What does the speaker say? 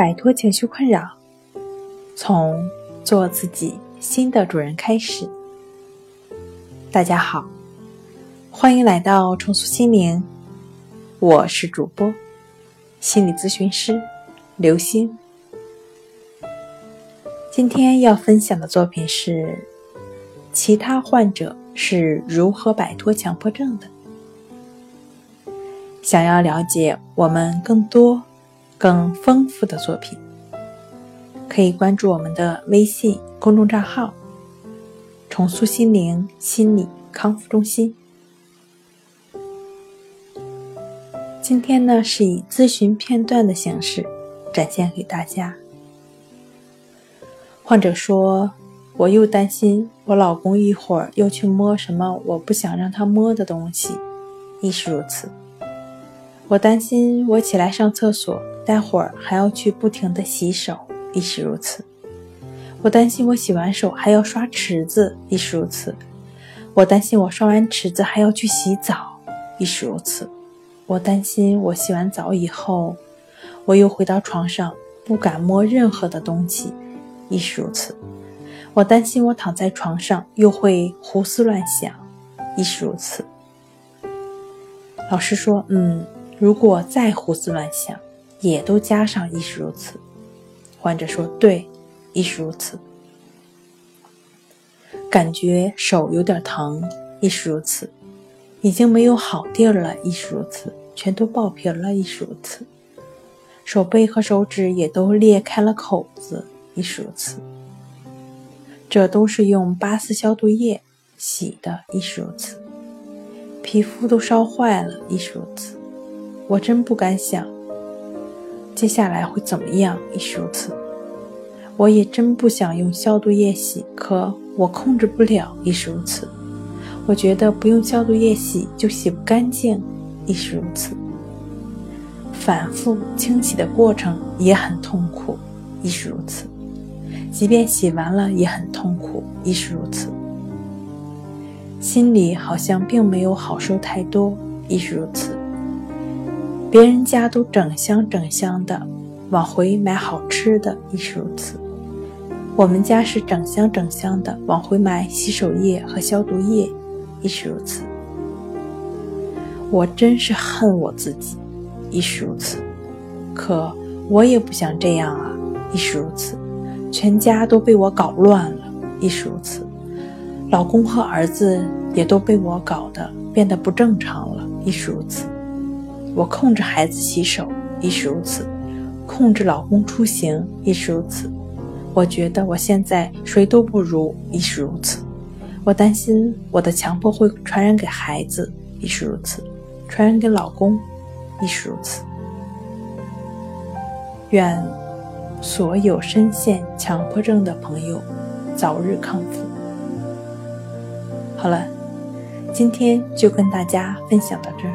摆脱情绪困扰，从做自己新的主人开始。大家好，欢迎来到重塑心灵，我是主播心理咨询师刘星。今天要分享的作品是：其他患者是如何摆脱强迫症的。想要了解我们更多、更丰富的作品，可以关注我们的微信公众账号“重塑心灵心理康复中心”。今天呢，是以咨询片段的形式展现给大家。患者说：“我又担心我老公一会儿又去摸什么我不想让他摸的东西，亦是如此。”我担心我起来上厕所，待会儿还要去不停的洗手，亦是如此。我担心我洗完手还要刷池子，亦是如此。我担心我刷完池子还要去洗澡，亦是如此。我担心我洗完澡以后，我又回到床上不敢摸任何的东西，亦是如此。我担心我躺在床上又会胡思乱想，亦是如此。老师说：“嗯。”如果再胡思乱想，也都加上亦是如此。患者说：“对，亦是如此。”感觉手有点疼，亦是如此。已经没有好地儿了，亦是如此。全都爆皮了，亦是如此。手背和手指也都裂开了口子，亦是如此。这都是用八四消毒液洗的，亦是如此。皮肤都烧坏了，亦是如此。我真不敢想，接下来会怎么样？亦是如此。我也真不想用消毒液洗，可我控制不了，亦是如此。我觉得不用消毒液洗就洗不干净，亦是如此。反复清洗的过程也很痛苦，亦是如此。即便洗完了也很痛苦，亦是如此。心里好像并没有好受太多，亦是如此。别人家都整箱整箱的往回买好吃的，亦是如此。我们家是整箱整箱的往回买洗手液和消毒液，亦是如此。我真是恨我自己，亦是如此。可我也不想这样啊，亦是如此。全家都被我搞乱了，亦是如此。老公和儿子也都被我搞得变得不正常了，亦是如此。我控制孩子洗手亦是如此，控制老公出行亦是如此。我觉得我现在谁都不如亦是如此。我担心我的强迫会传染给孩子亦是如此，传染给老公亦是如此。愿所有深陷强迫症的朋友早日康复。好了，今天就跟大家分享到这儿。